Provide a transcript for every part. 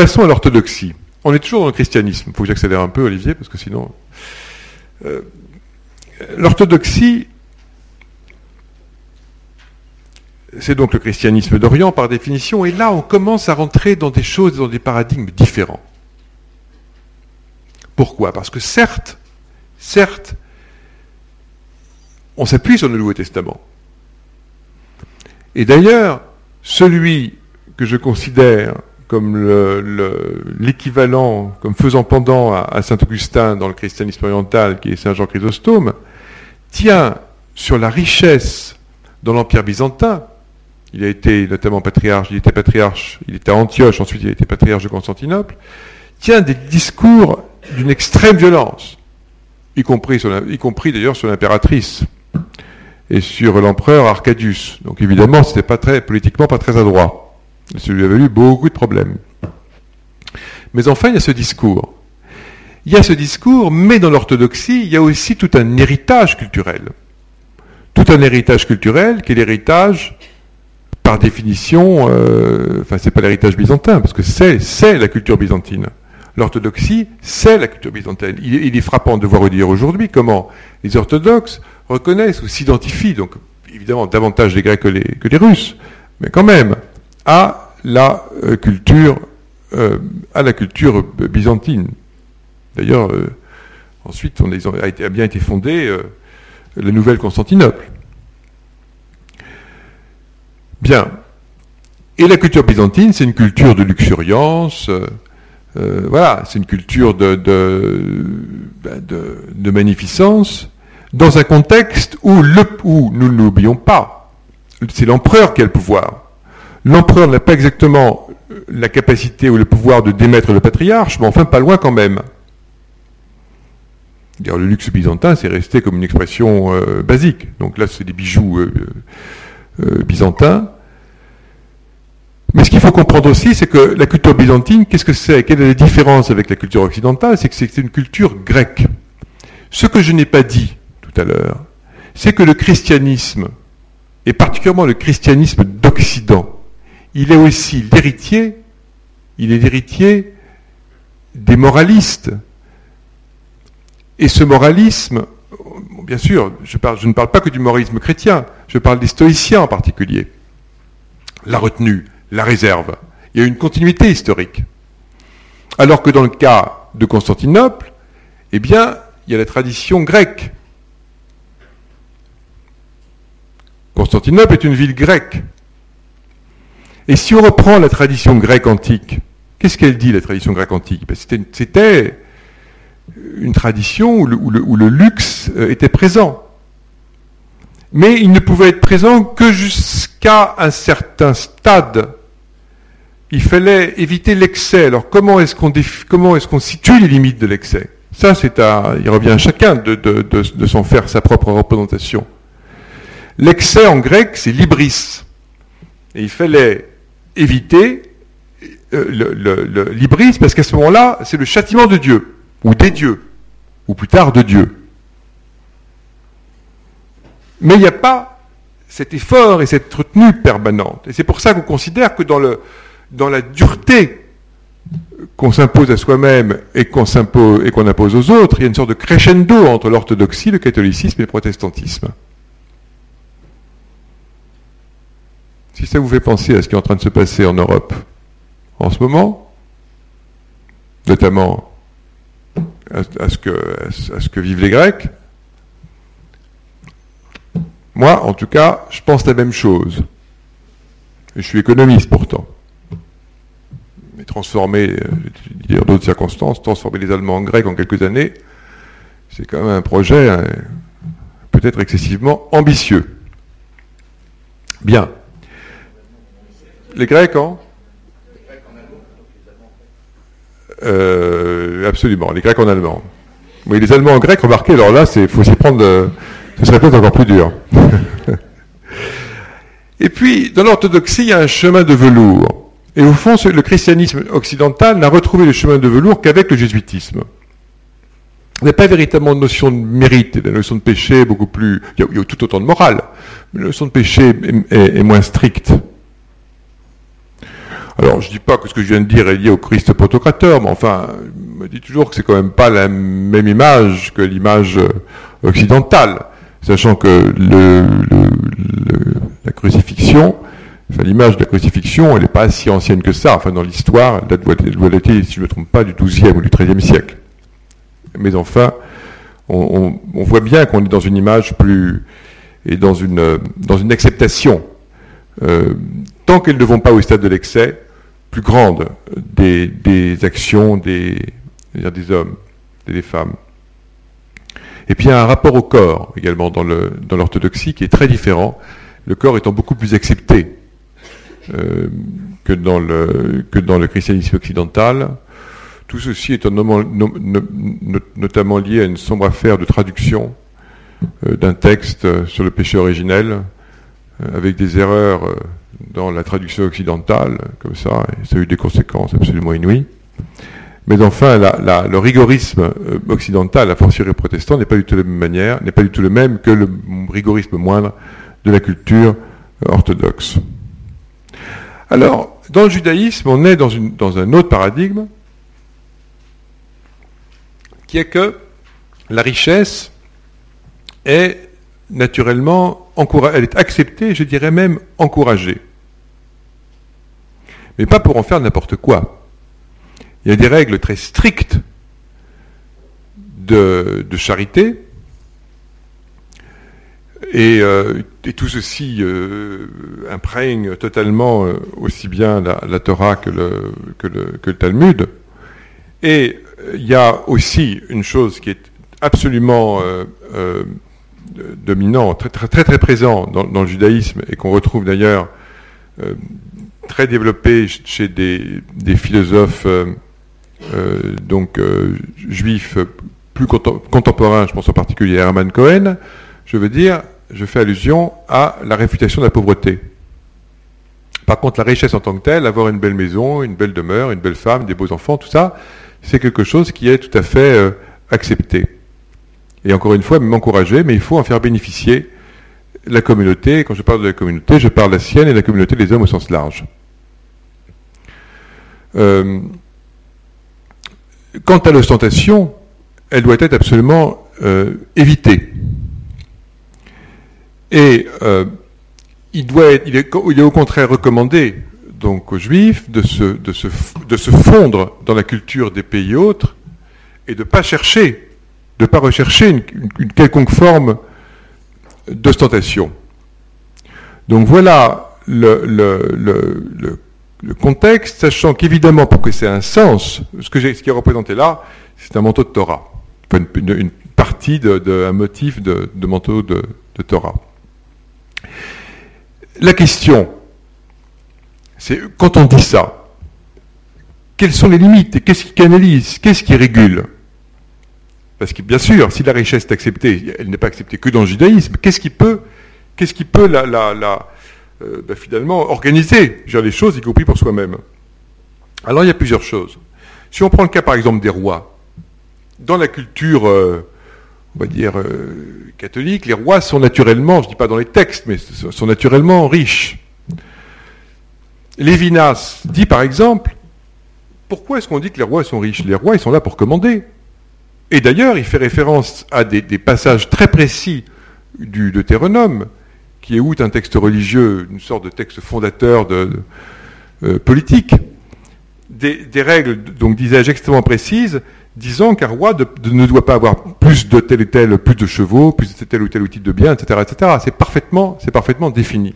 Passons à l'orthodoxie. On est toujours dans le christianisme. Il faut que j'accélère un peu, Olivier, parce que sinon. Euh, l'orthodoxie, c'est donc le christianisme d'Orient par définition, et là on commence à rentrer dans des choses, dans des paradigmes différents. Pourquoi? Parce que certes, certes, on s'appuie sur le Nouveau Testament. Et d'ailleurs, celui que je considère comme l'équivalent, comme faisant pendant à, Saint Augustin dans le christianisme oriental, qui est Saint Jean Chrysostome, tient sur la richesse dans l'Empire byzantin. Il a été notamment patriarche, il était patriarche, il était à Antioche, ensuite il a été patriarche de Constantinople, tient des discours d'une extrême violence, y compris, d'ailleurs sur l'impératrice et sur l'empereur Arcadius. Donc évidemment, c'était pas très politiquement pas très adroit. Ça lui a valu beaucoup de problèmes. Mais enfin, il y a ce discours. Il y a ce discours, mais dans l'orthodoxie, il y a aussi tout un héritage culturel. Tout un héritage culturel qui est l'héritage, par définition, euh, enfin, c'est pas l'héritage byzantin, parce que c'est, la culture byzantine. L'orthodoxie, c'est la culture byzantine. Il, est frappant de voir dire aujourd'hui comment les orthodoxes reconnaissent ou s'identifient, donc évidemment davantage les Grecs que les, que les Russes, mais quand même, à la euh, culture, euh, à la culture byzantine. D'ailleurs, euh, ensuite, a, bien été fondée la nouvelle Constantinople. Bien. Et la culture byzantine, c'est une culture de luxuriance, voilà, c'est une culture ben, de, magnificence, dans un contexte où, où nous ne l'oublions pas, c'est l'empereur qui a le pouvoir. L'empereur n'a pas exactement la capacité ou le pouvoir de démettre le patriarche, mais enfin pas loin quand même. Le luxe byzantin, c'est resté comme une expression euh, basique. Donc là, c'est des bijoux euh, euh, byzantins. Mais ce qu'il faut comprendre aussi, c'est que la culture byzantine, qu'est-ce que c'est? Quelle est la différence avec la culture occidentale? C'est que c'est une culture grecque. Ce que je n'ai pas dit tout à l'heure, c'est que le christianisme, et particulièrement le christianisme d'Occident, il est aussi l'héritier, il est l'héritier des moralistes. Et ce moralisme, bien sûr, je, ne parle pas que du moralisme chrétien, je parle des stoïciens en particulier. La retenue, la réserve. Il y a une continuité historique. Alors que dans le cas de Constantinople, eh bien, il y a la tradition grecque. Constantinople est une ville grecque. Et si on reprend la tradition grecque antique, qu'est-ce qu'elle dit, la tradition grecque antique? Ben, C'était une tradition où le, luxe euh, était présent. Mais il ne pouvait être présent que jusqu'à un certain stade. Il fallait éviter l'excès. Alors comment est-ce qu'on comment est-ce qu'on situe les limites de l'excès? Ça, c'est à, il revient à chacun de, de s'en faire sa propre représentation. L'excès en grec, c'est libris. Et il fallait éviter euh, le, l'ibris, parce qu'à ce moment-là, c'est le châtiment de Dieu, ou des dieux, ou plus tard de Dieu. Mais il n'y a pas cet effort et cette retenue permanente. Et c'est pour ça qu'on considère que dans, la dureté qu'on s'impose à soi-même et qu'on et qu'on impose aux autres, il y a une sorte de crescendo entre l'orthodoxie, le catholicisme et le protestantisme. Si ça vous fait penser à ce qui est en train de se passer en Europe en ce moment, notamment à, ce, que, vivent les Grecs, moi, en tout cas, je pense la même chose. je suis économiste pourtant. Mais transformer, euh, d'autres circonstances, transformer les Allemands en Grecs en quelques années, c'est quand même un projet hein, peut-être excessivement ambitieux. Bien. Les Grecs en euh, Absolument, les Grecs en allemand. Oui, les Allemands en grec, remarquez, alors là, il faut s'y prendre, euh, ce serait peut-être encore plus dur. Et puis, dans l'orthodoxie, il y a un chemin de velours. Et au fond, le christianisme occidental n'a retrouvé le chemin de velours qu'avec le jésuitisme. Il n'y a pas véritablement de notion de mérite, la notion de péché est beaucoup plus... Il y a, tout autant de morale, mais la notion de péché est moins stricte. Alors, je ne dis pas que ce que je viens de dire est lié au Christ pantocrateur, mais enfin, je me dis toujours que c'est quand même pas la même image que l'image euh, occidentale, sachant que la crucifixion, l'image de la crucifixion, elle n'est pas si ancienne que ça. Enfin, dans l'histoire, elle doit dater, si je ne me trompe pas, du XIIe ou du XIIIe siècle. Mais enfin, on, voit bien qu'on est dans une image plus et dans une, dans une acceptation, euh, tant qu'elles ne vont pas au stade de l'excès, plus grande des, actions des, des hommes et des femmes. Et puis il y a un rapport au corps également dans l'orthodoxie qui est très différent, le corps étant beaucoup plus accepté euh, que, dans le, que dans le christianisme occidental. Tout ceci est notamment lié à une sombre affaire de traduction euh, d'un texte sur le péché originel, euh, avec des erreurs dans la traduction occidentale, comme ça, ça a eu des conséquences absolument inouïes. Mais enfin, le rigorisme euh, occidental, la fortiori protestant, n'est pas du tout la même manière, n'est pas du tout le même que le rigorisme moindre de la culture euh, orthodoxe. Alors, dans le judaïsme, on est dans, un autre paradigme, qui est que la richesse est naturellement elle est acceptée, je dirais même encouragée mais pas pour en faire n'importe quoi. Il y a des règles très strictes de, charité, et, euh, tout ceci euh, imprègne totalement euh, aussi bien la, Torah que, le, Talmud. Et il y a aussi une chose qui est absolument dominante, très très très, présent dans, le judaïsme et qu'on retrouve d'ailleurs très développé chez des, philosophes euh, euh, donc euh, juifs plus contemporains, je pense en particulier à Hermann Cohen, je veux dire, je fais allusion à la réfutation de la pauvreté. Par contre, la richesse en tant que telle, avoir une belle maison, une belle demeure, une belle femme, des beaux enfants, tout ça, c'est quelque chose qui est tout à fait accepté. Et encore une fois, même encouragé, mais il faut en faire bénéficier la communauté. Quand je parle de la communauté, je parle de la sienne et la communauté des hommes au sens large. Euh, quant à l'ostentation, elle doit être absolument euh, évitée. Et euh, il, doit il, est, au contraire recommandé aux juifs de se fondre dans la culture des pays autres et de ne pas chercher, de pas rechercher une, quelconque forme d'ostentation. Donc voilà le, contexte, sachant qu'évidemment, pour que c'est un sens, ce, que ce qui est représenté là, c'est un manteau de Torah, une, partie de, un motif de, manteau de, Torah. La question, c'est quand on dit ça, quelles sont les limites Qu'est-ce qui canalise Qu'est-ce qui régule Parce que bien sûr, si la richesse est acceptée, elle n'est pas acceptée que dans le judaïsme, qu'est-ce qui peut, qu'est-ce qui peut euh, ben, finalement organiser les choses, y compris pour soi-même? Alors il y a plusieurs choses. Si on prend le cas par exemple des rois, dans la culture, euh, on va dire, euh, catholique, les rois sont naturellement, je ne dis pas dans les textes, mais sont naturellement riches. Lévinas dit par exemple, pourquoi est-ce qu'on dit que les rois sont riches? Les rois, ils sont là pour commander. Et d'ailleurs, il fait référence à des, passages très précis du Deutéronome, qui est outre un texte religieux, une sorte de texte fondateur de, euh, politique, des, règles, donc disais-je, extrêmement précises, disant qu'un roi ne doit pas avoir plus de tel et tel, plus de chevaux, plus de tel ou tel outil de bien, etc. etc. C'est parfaitement, c'est parfaitement défini.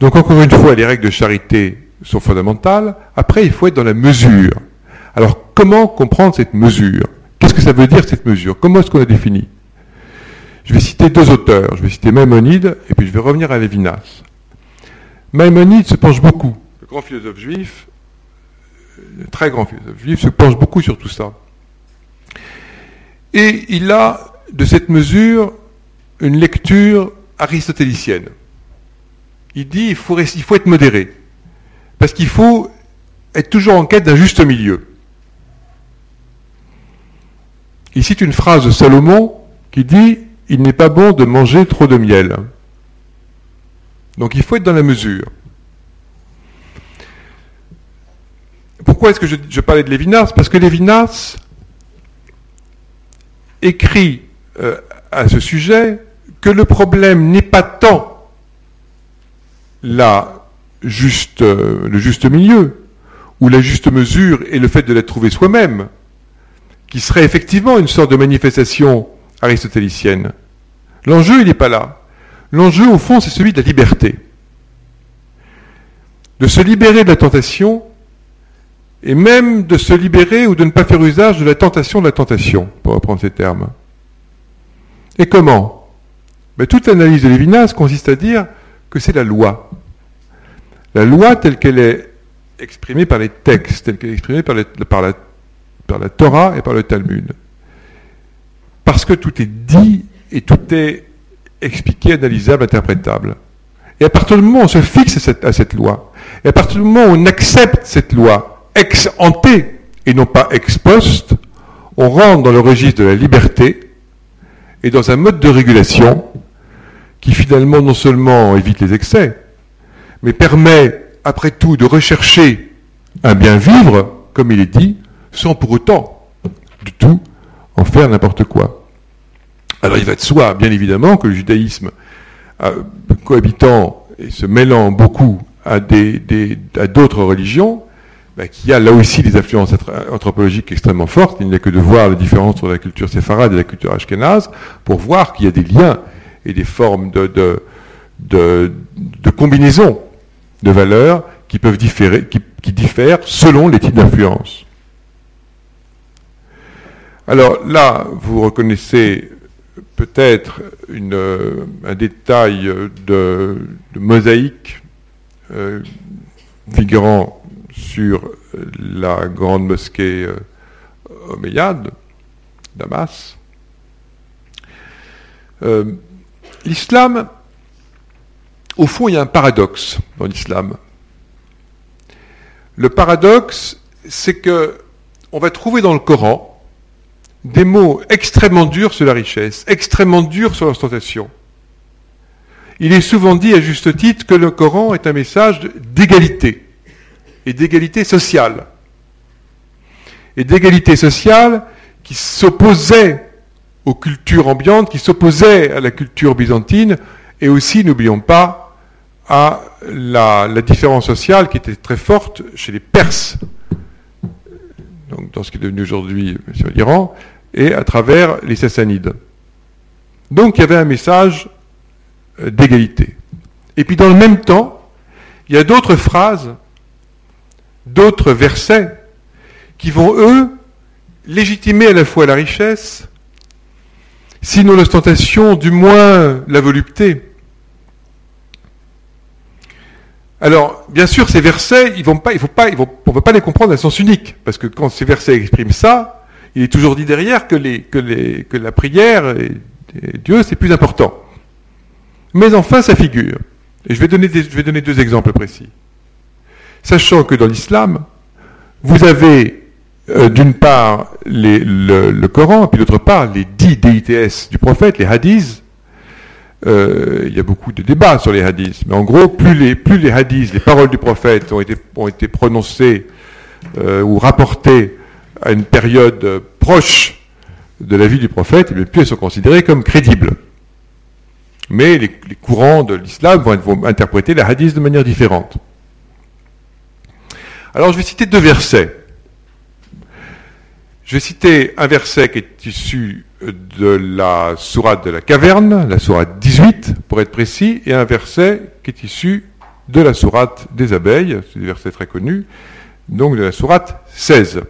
Donc encore une fois, les règles de charité sont fondamentales. Après, il faut être dans la mesure. Alors comment comprendre cette mesure? Qu'est-ce que ça veut dire cette mesure? Comment est-ce qu'on la définit? Je vais citer deux auteurs. Je vais citer Maïmonide et puis je vais revenir à Lévinas. Maïmonide se penche beaucoup, le grand philosophe juif, le très grand philosophe juif, se penche beaucoup sur tout ça. Et il a, de cette mesure, une lecture aristotélicienne. Il dit il il faut être modéré, parce qu'il faut être toujours en quête d'un juste milieu. Il cite une phrase de Salomon qui dit il n'est pas bon de manger trop de miel. Donc il faut être dans la mesure. pourquoi est-ce que je, parlais de Lévinas? Parce que Lévinas écrit euh, à ce sujet que le problème n'est pas tant la juste, euh, le juste milieu, ou la juste mesure et le fait de la trouver soi-même, qui serait effectivement une sorte de manifestation aristotélicienne. L'enjeu, il n'est pas là. L'enjeu, au fond, c'est celui de la liberté. De se libérer de la tentation, et même de se libérer ou de ne pas faire usage de la tentation de la tentation, pour reprendre ces termes. Et comment? Ben, Toute l'analyse de Lévinas consiste à dire que c'est la loi. La loi telle qu'elle est exprimée par les textes, telle qu'elle est exprimée par, par, la, par la Torah et par le Talmud. Parce que tout est dit et tout est expliqué, analysable, interprétable. Et à partir du moment où on se fixe à cette, loi, et à partir du moment où on accepte cette loi ex ante et non pas ex post, on rentre dans le registre de la liberté et dans un mode de régulation qui finalement non seulement évite les excès, mais permet après tout de rechercher un bien vivre, comme il est dit, sans pour autant du tout en faire n'importe quoi. Alors il va de soi, bien évidemment, que le judaïsme, euh, cohabitant et se mêlant beaucoup à d'autres religions, bah, qui a là aussi des influences anthropologiques extrêmement fortes. Il n'y a que de voir la différence entre la culture séfarade et la culture ashkénaze pour voir qu'il y a des liens et des formes de, de, de, de combinaisons de valeurs qui peuvent différer, qui, qui diffèrent selon les types d'influence. Alors là, vous reconnaissez peut-être un détail de, mosaïque euh, figurant sur la grande mosquée euh, omeyyade, Damas. Euh, l'islam, au fond, il y a un paradoxe dans l'islam. Le paradoxe, c'est que on va trouver dans le Coran des mots extrêmement durs sur la richesse, extrêmement durs sur l'ostentation. Il est souvent dit à juste titre que le Coran est un message d'égalité et d'égalité sociale. Et d'égalité sociale qui s'opposait aux cultures ambiantes, qui s'opposait à la culture byzantine, et aussi, n'oublions pas, à la, différence sociale qui était très forte chez les Perses, donc dans ce qui est devenu aujourd'hui l'Iran, et à travers les Sassanides. Donc il y avait un message euh, d'égalité. Et puis dans le même temps, il y a d'autres phrases, d'autres versets qui vont, eux, légitimer à la fois la richesse, sinon l'ostentation, du moins la volupté. Alors, bien sûr, ces versets, pas, on ne peut pas les comprendre à sens unique, parce que quand ces versets expriment ça, il est toujours dit derrière que, la prière et, Dieu, c'est plus important. Mais enfin, ça figure. Et je vais donner, deux exemples précis. Sachant que dans l'islam, vous avez euh, d'une part le, Coran, puis d'autre part les dix DITS du prophète, les hadiths. Euh, il y a beaucoup de débats sur les hadiths, mais en gros, plus les, hadiths, les paroles du prophète ont été, ont été prononcées euh, ou rapportées à une période proche de la vie du prophète, et plus elles sont considérées comme crédibles. Mais les, courants de l'islam vont, interpréter les hadiths de manière différente. Alors je vais citer deux versets. Je vais citer un verset qui est issu de la sourate de la caverne, la sourate 18 pour être précis, et un verset qui est issu de la sourate des abeilles, c'est des versets très connus, donc de la sourate 16.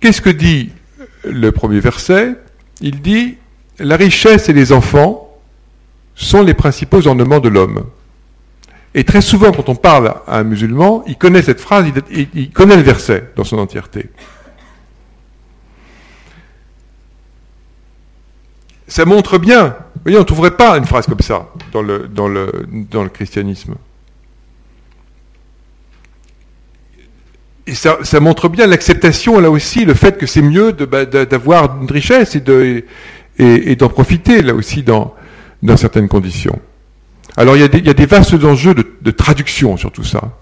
Qu'est-ce que dit le premier verset? Il dit La richesse et les enfants sont les principaux ornements de l'homme. Et très souvent, quand on parle à un musulman, il connaît cette phrase, il, connaît le verset dans son entièreté. Ça montre bien, vous voyez, on ne trouverait pas une phrase comme ça dans le, christianisme. Et ça, montre bien l'acceptation, là aussi, le fait que c'est mieux bah, d'avoir une richesse et, de, et, d'en profiter, là aussi, dans, certaines conditions. Alors, il y, a des, il y a des vastes enjeux de, traduction sur tout ça.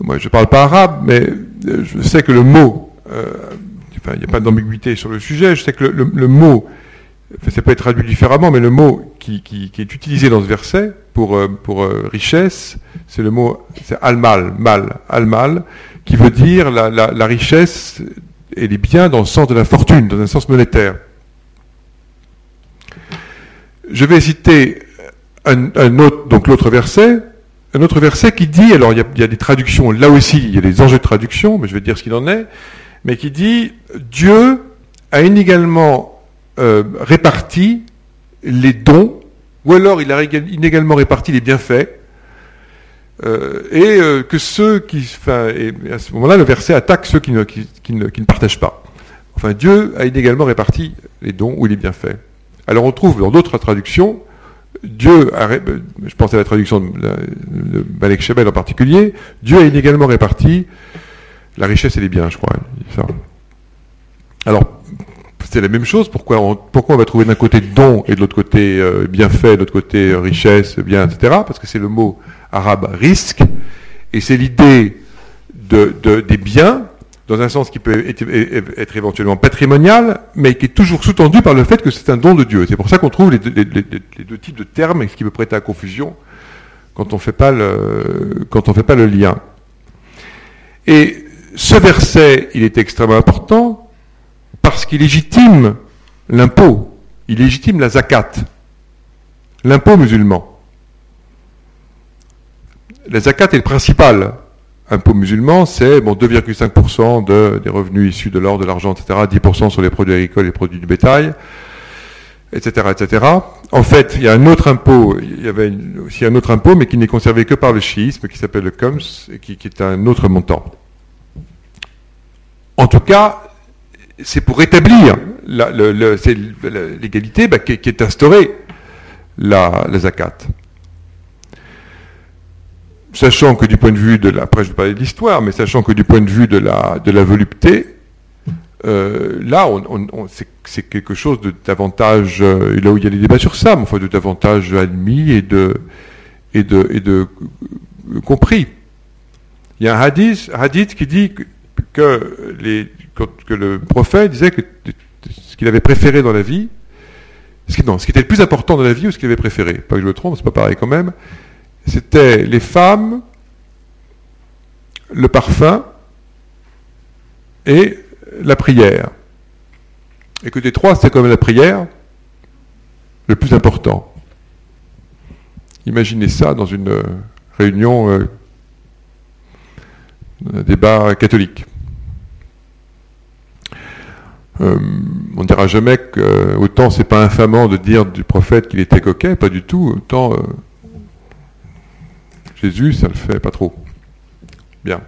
moi je ne parle pas arabe, mais je sais que le mot, enfin, il n'y a pas d'ambiguïté sur le sujet, je sais que le, mot, ça peut être traduit différemment, mais le mot qui, est utilisé dans ce verset pour, pour richesse, c'est le mot, c'est al-mal, mal, al-mal, qui veut dire la, la richesse et les biens dans le sens de la fortune, dans un sens monétaire. Je vais citer un, autre, donc l'autre verset, un autre verset qui dit, alors il y, a, des traductions, là aussi il y a des enjeux de traduction, mais je vais dire ce qu'il en est, mais qui dit Dieu a inégalement euh, réparti les dons, ou alors il a inégalement réparti les bienfaits, euh, et euh, que ceux qui, et à ce moment-là, le verset attaque ceux qui ne, partagent pas. Enfin, Dieu a inégalement réparti les dons ou les bienfaits. Alors on trouve dans d'autres traductions, Dieu a, je pense à la traduction de, Balek Shebel en particulier, Dieu a inégalement réparti la richesse et les biens, je crois. Alors, c'est la même chose. Pourquoi on, va trouver d'un côté don et de l'autre côté euh, bienfait, de l'autre côté euh, richesse, bien, etc. Parce que c'est le mot arabe risque, et c'est l'idée de, des biens, dans un sens qui peut être, éventuellement patrimonial, mais qui est toujours sous-tendu par le fait que c'est un don de Dieu. C'est pour ça qu'on trouve les, deux types de termes, ce qui peut prêter à confusion quand on ne fait pas le lien. Et ce verset, il est extrêmement important parce qu'il légitime l'impôt, il légitime la zakat, l'impôt musulman. La zakat est le principal impôt musulman, c'est bon, 2,5% de, des revenus issus de l'or, de l'argent, etc., 10% sur les produits agricoles et les produits du bétail, etc., etc. En fait, il y a un autre impôt, il y avait aussi un autre impôt, mais qui n'est conservé que par le chiisme, qui s'appelle le Kums, et qui, est un autre montant. En tout cas, c'est pour rétablir l'égalité bah, qui, est instaurée la, zakat sachant que du point de vue de la, après je vais parler de l'histoire, mais sachant que du point de vue de la, volupté, euh, là, on, c'est quelque chose de davantage, euh, là où il y a des débats sur ça, mais enfin de davantage admis et de, euh, compris. Il y a un hadith qui dit que, les, que le prophète disait que ce qu'il avait préféré dans la vie, ce qui, était le plus important dans la vie ou ce qu'il avait préféré, pas que je me trompe, c'est pas pareil quand même, c'était les femmes, le parfum et la prière. Et que des trois, c'était comme la prière le plus important. Imaginez ça dans une réunion, euh, un débat catholique. Euh, on ne dira jamais que autant c'est pas infamant de dire du prophète qu'il était coquet, pas du tout, autant euh, Jésus, ça le fait pas trop. Bien.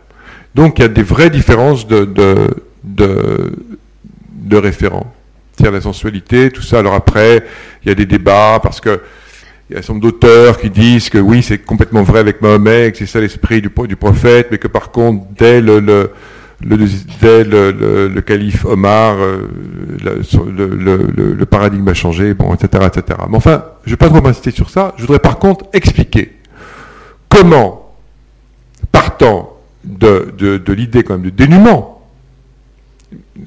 Donc il y a des vraies différences de, de, de, référents. C'est-à-dire la sensualité, tout ça. Alors après, il y a des débats parce que il y a un certain nombre d'auteurs qui disent que oui, c'est complètement vrai avec Mahomet, que c'est ça l'esprit du, du, prophète, mais que par contre, dès le, le, le, calife Omar, euh, le, paradigme a changé, bon, etc., etc. Mais enfin, je ne vais pas trop m'insister sur ça. Je voudrais par contre expliquer comment, partant de, l'idée quand même de dénuement,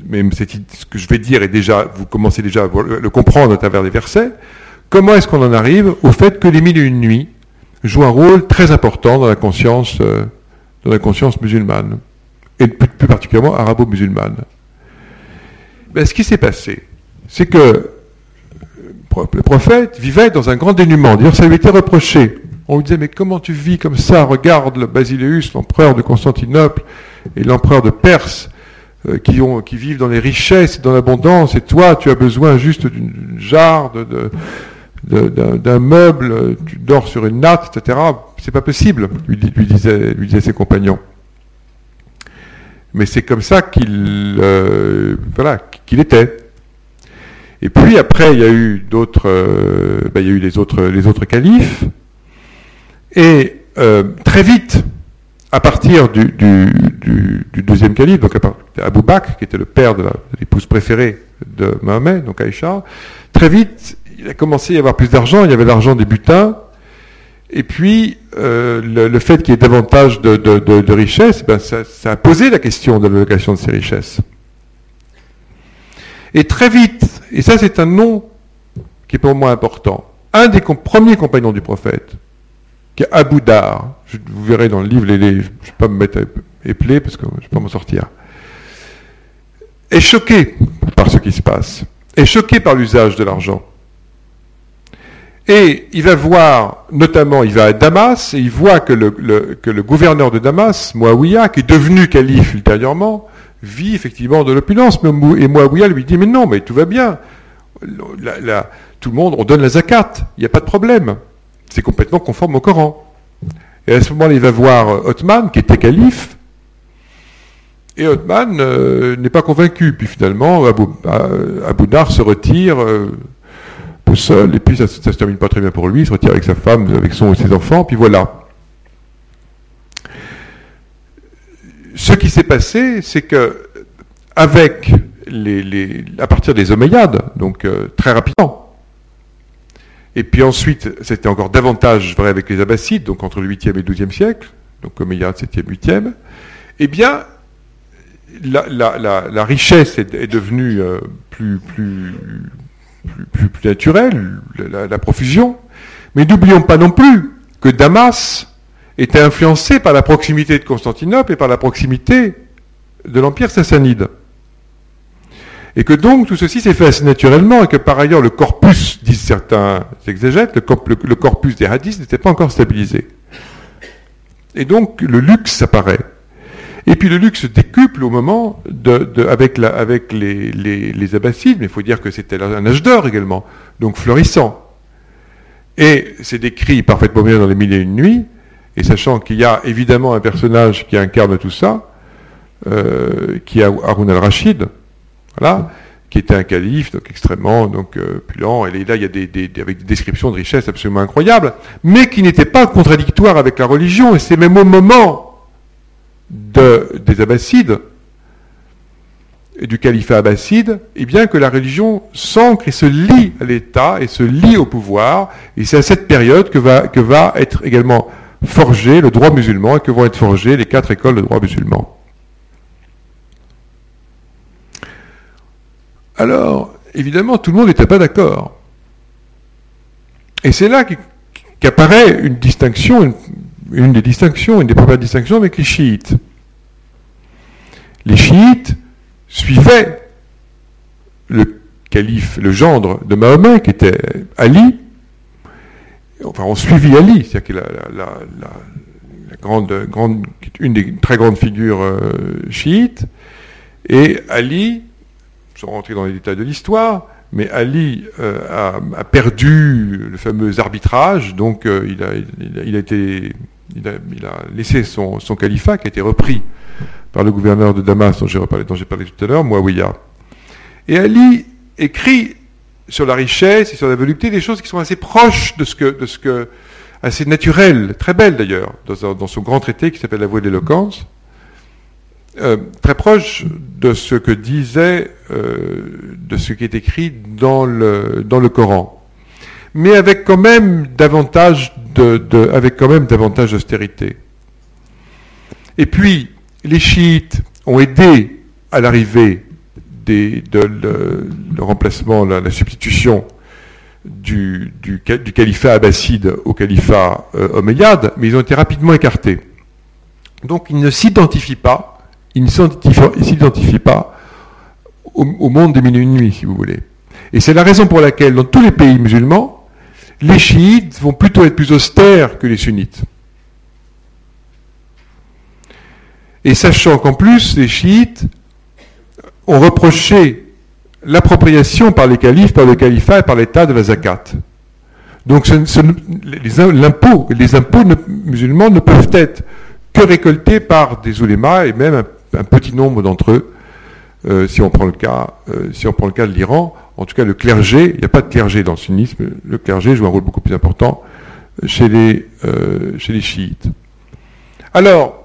même ce que je vais dire est déjà, vous commencez déjà à le comprendre à travers les versets, comment est-ce qu'on en arrive au fait que les mille et une nuits jouent un rôle très important dans la conscience, euh, dans la conscience musulmane, et plus, particulièrement arabo-musulmane. Ce qui s'est passé, c'est que euh, le prophète vivait dans un grand dénuement. D'ailleurs, ça lui était reproché on lui disait, mais comment tu vis comme ça? Regarde le Basileus, l'empereur de Constantinople et l'empereur de Perse, euh, qui, vivent dans les richesses dans l'abondance, et toi, tu as besoin juste d'une jarre, d'un meuble, tu dors sur une natte, etc. C'est pas possible, lui, lui disaient ses compagnons. Mais c'est comme ça qu'il euh, voilà, qu'il était. Et puis après, il y a eu d'autres, euh, ben, il y a eu les autres, les autres califes. Et euh, très vite, à partir du, deuxième calife, donc Abou Bakr, qui était le père de l'épouse préférée de Mohamed, donc Aïcha, très vite, il a commencé à y avoir plus d'argent, il y avait l'argent des butins, Et puis, euh, le, fait qu'il y ait davantage de, richesses, ben ça, a posé la question de l'allocation de ces richesses. Et très vite, et ça c'est un nom qui est pour moi important, un des premiers compagnons du prophète, qui est Abu Dar, vous verrez dans le livre, je ne vais pas me mettre éplé parce que je ne vais pas m'en sortir, est choqué par ce qui se passe, est choqué par l'usage de l'argent. Et il va voir, notamment, il va à Damas, et il voit que le, que le gouverneur de Damas, Muawiyah, qui est devenu calife ultérieurement, vit effectivement de l'opulence. Et Muawiyah lui dit, mais non, mais tout va bien. tout le monde, on donne la zakat, il n'y a pas de problème. C'est complètement conforme au Coran. Et à ce moment-là, il va voir Othman, qui était calife, et Othman euh, n'est pas convaincu. Puis finalement, Abu, Dar se retire euh, seul, et puis ça, ne se termine pas très bien pour lui, il se retire avec sa femme, avec son et ses enfants, puis voilà. Ce qui s'est passé, c'est que avec les, à partir des Omeyyades, donc euh, très rapidement, et puis ensuite, c'était encore davantage vrai avec les Abbassides, donc entre le 8e et le 12e siècle, donc Omeyyades, 7e, 8e, eh bien, la, richesse est, devenue euh, plus, plus, plus, naturelle, la, profusion. Mais n'oublions pas non plus que Damas était influencé par la proximité de Constantinople et par la proximité de l'Empire sassanide. Et que donc tout ceci s'est fait assez naturellement et que par ailleurs le corpus, disent certains exégètes, le corpus des hadiths n'était pas encore stabilisé. Et donc le luxe apparaît. Et puis le luxe décuple au moment avec, les, les, abbassides, mais il faut dire que c'était un âge d'or également, donc florissant. Et c'est décrit parfaitement bien dans les mille et une nuits, et sachant qu'il y a évidemment un personnage qui incarne tout ça, euh, qui est Harun al-Rachid, voilà, qui était un calife, donc extrêmement donc, euh, et là il y a avec des descriptions de richesse absolument incroyables, mais qui n'étaient pas contradictoires avec la religion, et c'est même au moment des Abbassides et du califat abbasside, et bien que la religion s'ancre et se lie à l'État et se lie au pouvoir, et c'est à cette période que va, que va être également forgé le droit musulman et que vont être forgées les quatre écoles de droit musulman. Alors, évidemment, tout le monde n'était pas d'accord. Et c'est là qu'apparaît une distinction, des distinctions, une des premières distinctions avec les chiites. Les chiites suivaient le calife, le gendre de Mahomet, qui était Ali. Enfin, on suivit Ali, c'est-à-dire qu'il la, grande, une des très grandes figures euh, chiites. Et Ali, sans rentrer dans les détails de l'histoire, mais Ali euh, a, perdu le fameux arbitrage, donc euh, il, a, été il a, laissé son, califat qui a été repris par le gouverneur de Damas dont j'ai parlé, tout à l'heure, Muawiyah. Et Ali écrit sur la richesse et sur la volupté des choses qui sont assez proches de ce que, assez naturelles, très belles d'ailleurs, dans, son grand traité qui s'appelle La Voix de l'éloquence, euh, très proche de ce que disait, euh, de ce qui est écrit dans le Coran mais avec quand même davantage avec quand même davantage d'austérité. Et puis, les chiites ont aidé à l'arrivée de le, remplacement, la, substitution du, du, califat abbasside au califat euh, omeyyade, mais ils ont été rapidement écartés. Donc ils ne s'identifient pas, ils ne s'identifient pas au, au, monde des mille et une nuits, si vous voulez. Et c'est la raison pour laquelle, dans tous les pays musulmans, les chiites vont plutôt être plus austères que les sunnites. Et sachant qu'en plus, les chiites ont reproché l'appropriation par les califes, par le califat et par l'État de la zakat. Donc les, impôts, musulmans ne peuvent être que récoltés par des oulémas et même un, petit nombre d'entre eux, euh, si on prend le cas, euh, si on prend le cas de l'Iran, en tout cas le clergé, il n'y a pas de clergé dans le sunnisme, le clergé joue un rôle beaucoup plus important chez les, euh, chez les chiites. Alors,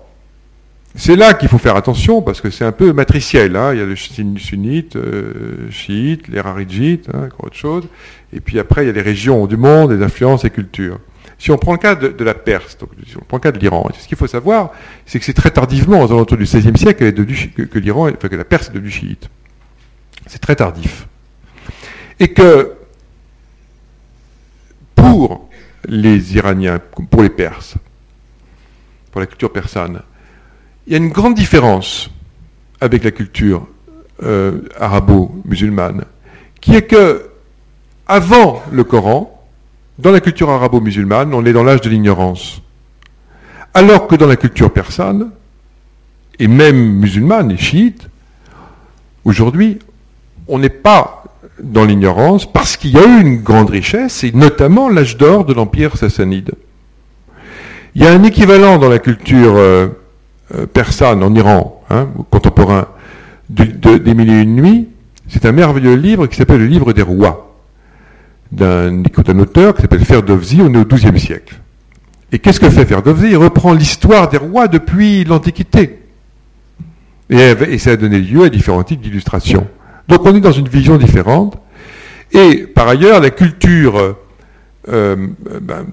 c'est là qu'il faut faire attention parce que c'est un peu matriciel. Hein. Il y a le sunnite, euh, chiite, les raridjites, hein, encore autre chose. Et puis après, il y a les régions du monde, les influences et cultures. Si on prend le cas de, la Perse, donc si on prend le cas de l'Iran, ce qu'il faut savoir, c'est que c'est très tardivement, aux alentours du XVIe siècle, que, l'Iran, que la Perse est devenue chiite. C'est très tardif. Et que pour les Iraniens, pour les Perses, pour la culture persane, il y a une grande différence avec la culture euh, arabo-musulmane, qui est que avant le Coran, dans la culture arabo-musulmane, on est dans l'âge de l'ignorance. Alors que dans la culture persane, et même musulmane et chiite, aujourd'hui, on n'est pas dans l'ignorance parce qu'il y a eu une grande richesse, et notamment l'âge d'or de l'empire sassanide. Il y a un équivalent dans la culture euh, euh, persane en Iran, hein, contemporain, des mille et une nuits. C'est un merveilleux livre qui s'appelle le livre des rois, d'un auteur qui s'appelle Ferdowsi, on est au XIIe siècle. Et qu'est-ce que fait Ferdowsi? Il reprend l'histoire des rois depuis l'Antiquité. Et, ça a donné lieu à différents types d'illustrations. Donc on est dans une vision différente. Et par ailleurs, la culture euh, euh, ben,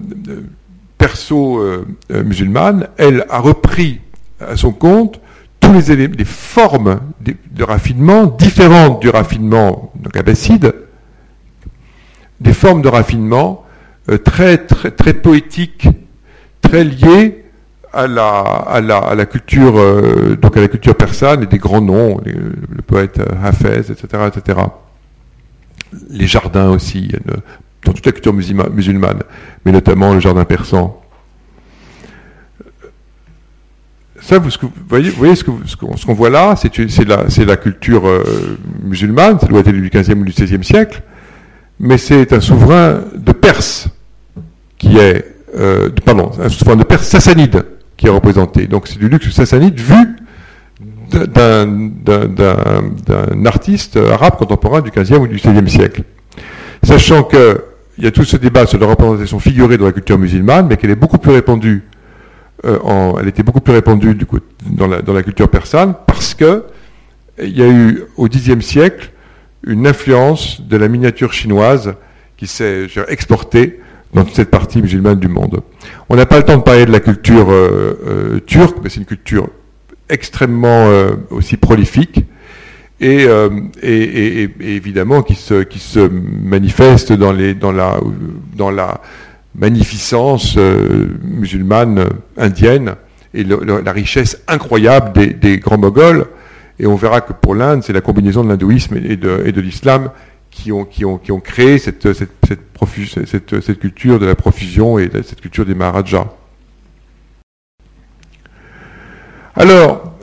perso-musulmane, elle a repris à son compte tous les, les formes de, raffinement différentes du raffinement donc des formes de raffinement euh, très, très, très poétiques, très liées à la, à la, à la culture, euh, donc à la culture persane et des grands noms, le poète euh, Hafez, etc., etc. Les jardins aussi, dans toute la culture musulmane, mais notamment le jardin persan. Ça, vous, voyez, vous voyez ce qu'on ce voit là, c'est la, la, culture euh, musulmane, ça doit être du 15e ou du 16e siècle, mais c'est un souverain de Perse qui est, pardon, un souverain de Perse sassanide qui est représenté. Donc c'est du luxe sassanide vu d'un artiste arabe contemporain du 15e ou du 16e siècle. Sachant qu'il y a tout ce débat sur la représentation figurée dans la culture musulmane, mais qu'elle est beaucoup plus répandue, euh, elle était beaucoup plus répandue du coup, dans, la, culture persane, parce que il y a eu au Xe siècle une influence de la miniature chinoise qui s'est exportée dans toute cette partie musulmane du monde. On n'a pas le temps de parler de la culture euh, euh, turque, mais c'est une culture extrêmement euh, aussi prolifique et, évidemment qui se, manifeste dans, la, magnificence musulmane indienne et la richesse incroyable des, grands moghols. Et on verra que pour l'Inde, c'est la combinaison de l'hindouisme et de l'islam qui ont, qui, ont, qui ont créé cette, cette, cette, cette, culture de la profusion et cette culture des Maharajas. Alors,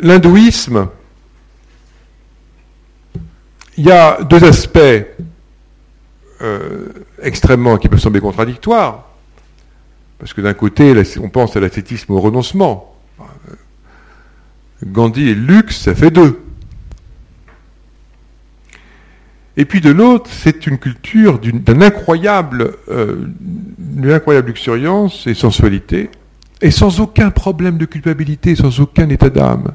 l'hindouisme, il y a deux aspects euh, extrêmement qui peuvent sembler contradictoires. Parce que d'un côté, on pense à l'ascétisme au renoncement. Gandhi et luxe, ça fait deux. Et puis de l'autre, c'est une culture d'une incroyable, euh, luxuriance et sensualité, et sans aucun problème de culpabilité, sans aucun état d'âme.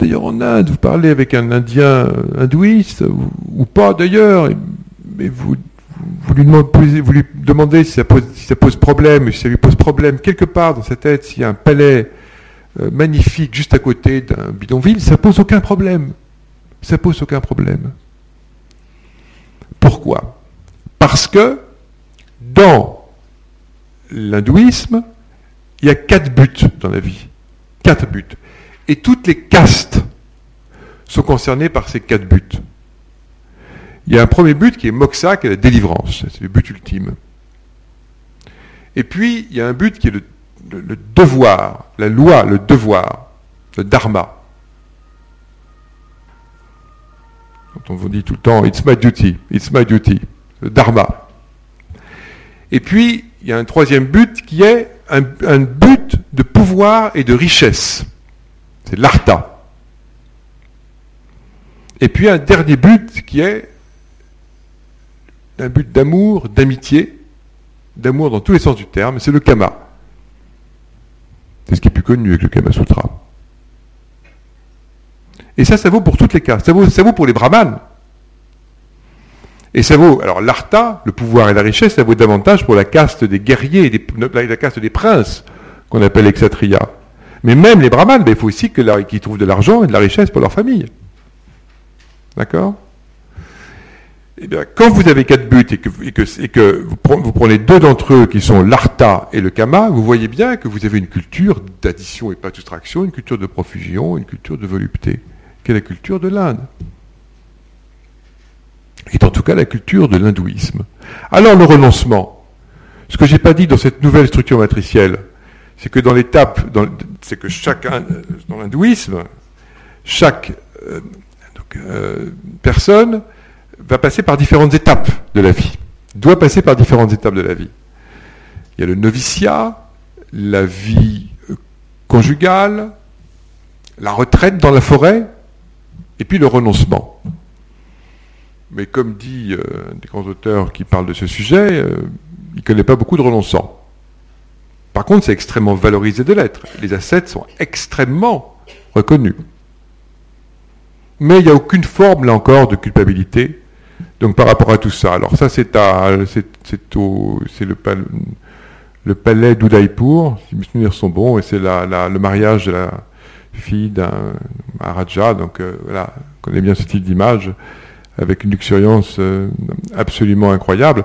D'ailleurs, en Inde, vous parlez avec un Indien hindouiste, ou, pas d'ailleurs, mais vous, lui demandez, vous, lui demandez, si, ça pose, si ça problème, si ça lui pose problème quelque part dans sa tête, s'il y a un palais euh, magnifique juste à côté d'un bidonville, ça pose aucun problème. Ça pose aucun problème. Pourquoi? Parce que dans l'hindouisme, il y a quatre buts dans la vie. Quatre buts. Et toutes les castes sont concernées par ces quatre buts. Il y a un premier but qui est moksha, qui est la délivrance. C'est le but ultime. Et puis, il y a un but qui est le, le devoir, la loi, le devoir, le dharma. On vous dit tout le temps, it's my duty, it's my duty, le dharma. Et puis, il y a un troisième but qui est un, but de pouvoir et de richesse. C'est l'artha. Et puis un dernier but qui est un but d'amour, d'amitié, d'amour dans tous les sens du terme, c'est le kama. C'est ce qui est plus connu avec le Kama Sutra. Et ça, ça vaut pour toutes les cas. Ça vaut, ça pour les brahmanes. Et ça vaut, alors l'arta, le pouvoir et la richesse, ça vaut davantage pour la caste des guerriers, des, la caste des princes, qu'on appelle exatria. Mais même les brahmanes, ben, il faut aussi qu'ils trouvent de l'argent et de la richesse pour leur famille. D'accord? Eh bien, quand vous avez quatre buts et que, vous, prenez deux d'entre eux qui sont l'arta et le kama, vous voyez bien que vous avez une culture d'addition et pas de soustraction, une culture de profusion, une culture de volupté, qui est la culture de l'Inde. Et en tout cas la culture de l'hindouisme. Alors le renoncement, ce que j'ai pas dit dans cette nouvelle structure matricielle, c'est que dans l'étape, c'est que chacun, dans l'hindouisme, chaque euh, euh, personne va passer par différentes étapes de la vie, doit passer par différentes étapes de la vie. Il y a le noviciat, la vie euh, conjugale, la retraite dans la forêt, et puis le renoncement. Mais comme dit euh, des grands auteurs qui parlent de ce sujet, euh, il ne connaît pas beaucoup de renonçants. Par contre, c'est extrêmement valorisé de l'être. Les assets sont extrêmement reconnus. Mais il n'y a aucune forme, là encore, de culpabilité donc par rapport à tout ça, alors ça c'est c'est le, le palais d'Udaipur, si mes souvenirs sont bons, et c'est le mariage de la fille d'un Maharaja, donc euh, voilà, on connaît bien ce type d'image, avec une luxuriance euh, absolument incroyable.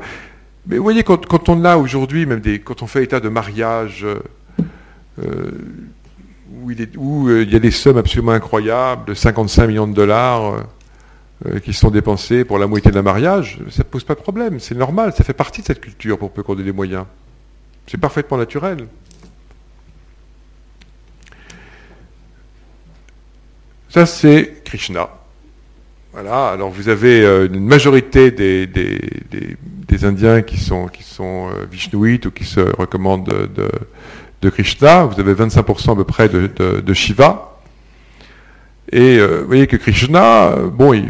Mais vous voyez, quand, on a aujourd'hui, même des, quand on fait état de mariage, euh, où, il, y a des sommes absolument incroyables, de 55 millions de dollars, qui sont dépensés pour la moitié d'un mariage, ça ne pose pas de problème, c'est normal, ça fait partie de cette culture pour peu qu'on ait des moyens. C'est parfaitement naturel. Ça, c'est Krishna. Voilà, alors vous avez euh, une majorité des, Indiens qui sont, qui euh, Vishnouites ou qui se recommandent de, Krishna. Vous avez 25% à peu près de, Shiva. Et euh, vous voyez que Krishna, bon,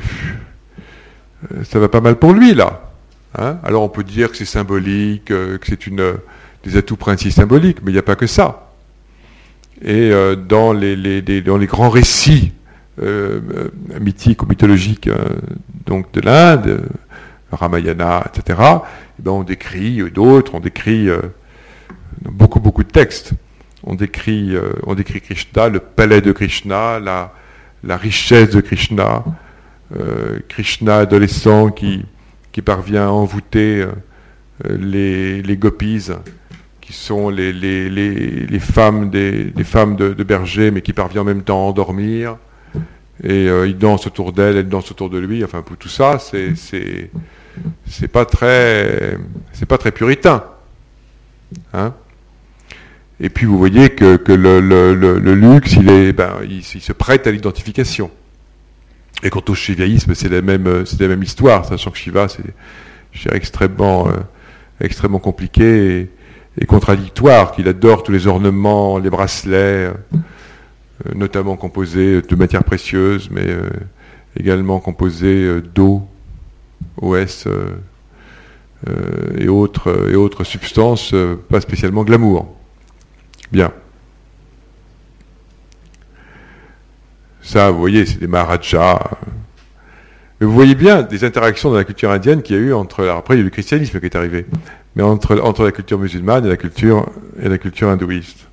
ça va pas mal pour lui là. Hein. Alors on peut dire que c'est symbolique, que c'est des atouts principaux symboliques, mais il n'y a pas que ça. Et dans, les, dans les grands récits mythiques ou mythologiques donc de l'Inde, Ramayana, etc., eh ben on décrit d'autres, on décrit beaucoup beaucoup de textes. On décrit, on décrit Krishna, le palais de Krishna, la, la richesse de Krishna, euh, Krishna adolescent qui, qui parvient à envoûter euh, les, les gopis, qui sont les, les, les, femmes, des, femmes de, berger, mais qui parvient en même temps à endormir. Et euh, il danse autour d'elle, elle danse autour de lui. Enfin, tout ça, c'est c'est pas très c'est pas très puritain. Hein et puis vous voyez que, le, luxe, il, est, ben, il, se prête à l'identification. Et quant au shivaïsme, c'est la même, c'est la même histoire, sachant que Shiva, c'est extrêmement, euh, extrêmement compliqué et, contradictoire, qu'il adore tous les ornements, les bracelets, euh, notamment composés de matières précieuses, mais euh, également composés d'eau, OS et autres, et autres substances, pas spécialement glamour. Bien. Ça, vous voyez, c'est des Maharajas. Vous voyez bien des interactions dans la culture indienne qu'il y a eu entre. après, il y a eu le christianisme qui est arrivé, mais entre, entre la culture musulmane et la culture, et la culture hindouiste.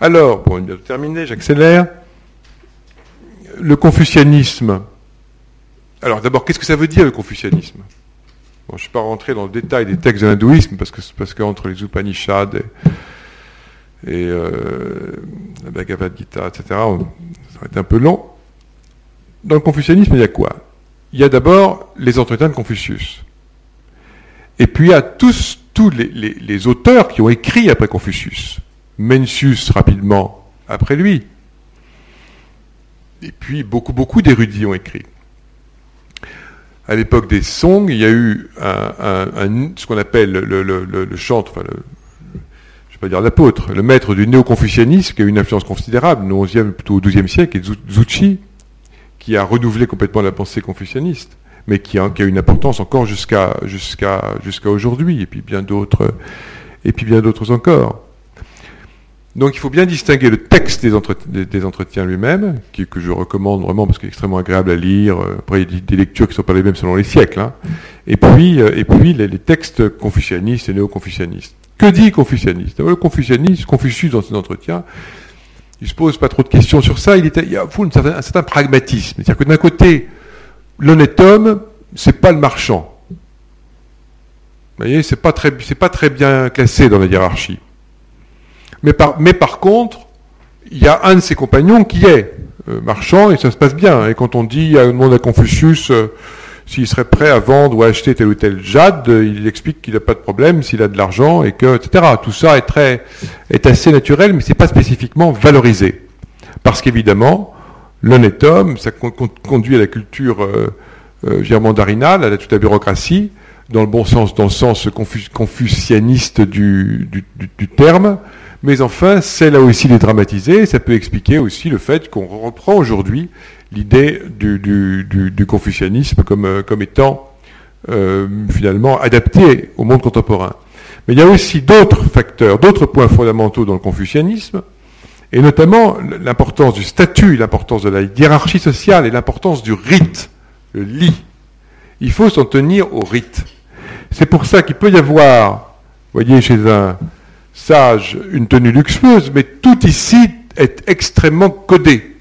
Alors, bon, de terminer, j'accélère. Le confucianisme. Alors, d'abord, qu'est-ce que ça veut dire le confucianisme? Je ne suis pas rentré dans le détail des textes de l'hindouisme, parce que parce qu'entre les Upanishads et, et euh, la Bhagavad Gita, etc., ça va être un peu long. Dans le confucianisme, il y a quoi? Il y a d'abord les entretiens de Confucius. Et puis il y a tous, tous les auteurs qui ont écrit après Confucius. Mencius rapidement après lui. Et puis beaucoup, beaucoup d'érudits ont écrit à l'époque des Song, il y a eu ce qu'on appelle le, chantre, enfin je vais pas dire l'apôtre, le maître du néo-confucianisme, qui a eu une influence considérable, au XIe, plutôt au XIIe siècle, qui est Zuchi, qui a renouvelé complètement la pensée confucianiste, mais qui a, une importance encore jusqu'à aujourd'hui, et et puis bien d'autres encore. Donc il faut bien distinguer le texte des, entretiens lui-même, que je recommande vraiment parce qu'il est extrêmement agréable à lire. Après, il y a des lectures qui ne sont pas les mêmes selon les siècles. Hein. Et puis, puis les, textes confucianistes et néo-confucianistes. Que dit confucianiste? Le confucianiste, Confucius dans ses entretiens, il se pose pas trop de questions sur ça. Il, il y a un certain, pragmatisme. C'est-à-dire que d'un côté, l'honnête homme, c'est pas le marchand. Vous voyez, c'est pas c'est pas très bien classé dans la hiérarchie. Mais par, mais par contre, il y a un de ses compagnons qui est euh, marchand et ça se passe bien. Et quand on dit à monde à Confucius euh, s'il serait prêt à vendre ou à acheter tel ou tel jade, il explique qu'il n'a pas de problème s'il a de l'argent et que, etc. Tout ça est très, est assez naturel, mais c'est pas spécifiquement valorisé. Parce qu'évidemment, l'honnête homme, ça conduit à la culture euh, euh, mandarinale, à la, toute la bureaucratie, dans le bon sens, dans le sens confucianiste du, du, terme, mais enfin, c'est là aussi les dramatiser, ça peut expliquer aussi le fait qu'on reprend aujourd'hui l'idée du, confucianisme comme, euh, étant euh, finalement adapté au monde contemporain. Mais il y a aussi d'autres facteurs, d'autres points fondamentaux dans le confucianisme, et notamment l'importance du statut, l'importance de la hiérarchie sociale et l'importance du rite, le lit. Il faut s'en tenir au rite. C'est pour ça qu'il peut y avoir, voyez, chez un sage, une tenue luxueuse, mais tout ici est extrêmement codé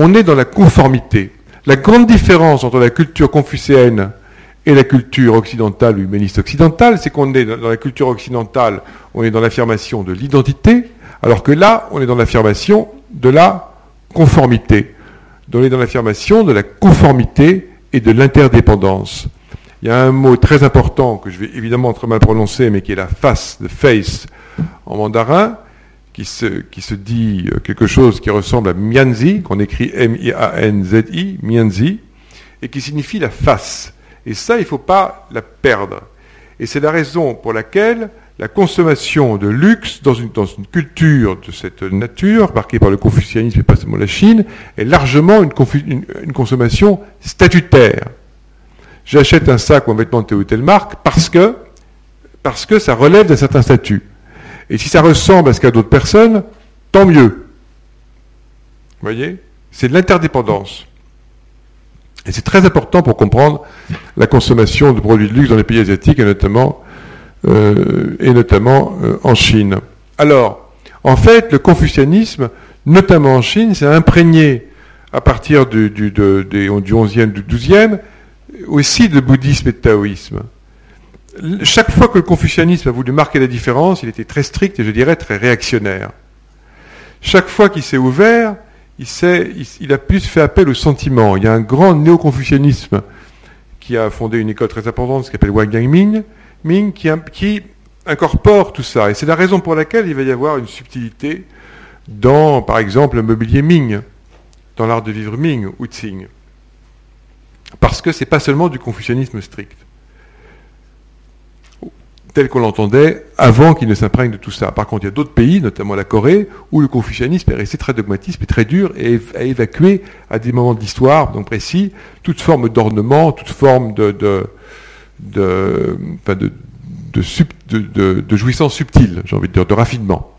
on est dans la conformité. La grande différence entre la culture confucéenne et la culture occidentale humaniste occidentale, c'est qu'on est dans la culture occidentale, on est dans l'affirmation de l'identité, alors que là, on est dans l'affirmation de la conformité. On est dans l'affirmation de la conformité et de l'interdépendance. Il y a un mot très important que je vais évidemment très mal prononcer, mais qui est la face, the face en mandarin, qui se, dit euh, quelque chose qui ressemble à Mianzi, qu'on écrit M-I-A-N-Z-I, Mianzi, et qui signifie la face. Et ça, il ne faut pas la perdre. Et c'est la raison pour laquelle la consommation de luxe dans une, culture de cette nature, marquée par le confucianisme et pas seulement la Chine, est largement une, consommation statutaire. J'achète un sac ou un vêtement de telle ou telle marque parce que, parce que ça relève d'un certain statut. Et si ça ressemble à ce qu'a d'autres personnes, tant mieux. Vous voyez? C'est de l'interdépendance. Et c'est très important pour comprendre la consommation de produits de luxe dans les pays asiatiques et notamment, euh, et notamment euh, en Chine. Alors, en fait, le confucianisme, notamment en Chine, s'est imprégné à partir du, du, du 11e, du 12e, aussi de bouddhisme et de taoïsme chaque fois que le confucianisme a voulu marquer la différence, il était très strict et je dirais très réactionnaire. Chaque fois qu'il s'est ouvert, il, a plus fait appel au sentiment. Il y a un grand néo-confucianisme qui a fondé une école très importante, qui s'appelle Wang Yang Ming, qui, qui, incorpore tout ça. Et c'est la raison pour laquelle il va y avoir une subtilité dans, par exemple, le mobilier Ming, dans l'art de vivre Ming ou Tsing. Parce que ce n'est pas seulement du confucianisme strict tel qu'on l'entendait avant qu'il ne s'imprègne de tout ça. Par contre, il y a d'autres pays, notamment la Corée, où le confucianisme est resté très dogmatique et très dur et a évacué à des moments de l'histoire précis toute forme d'ornement, toute forme de, jouissance subtile, j'ai envie de dire, de raffinement.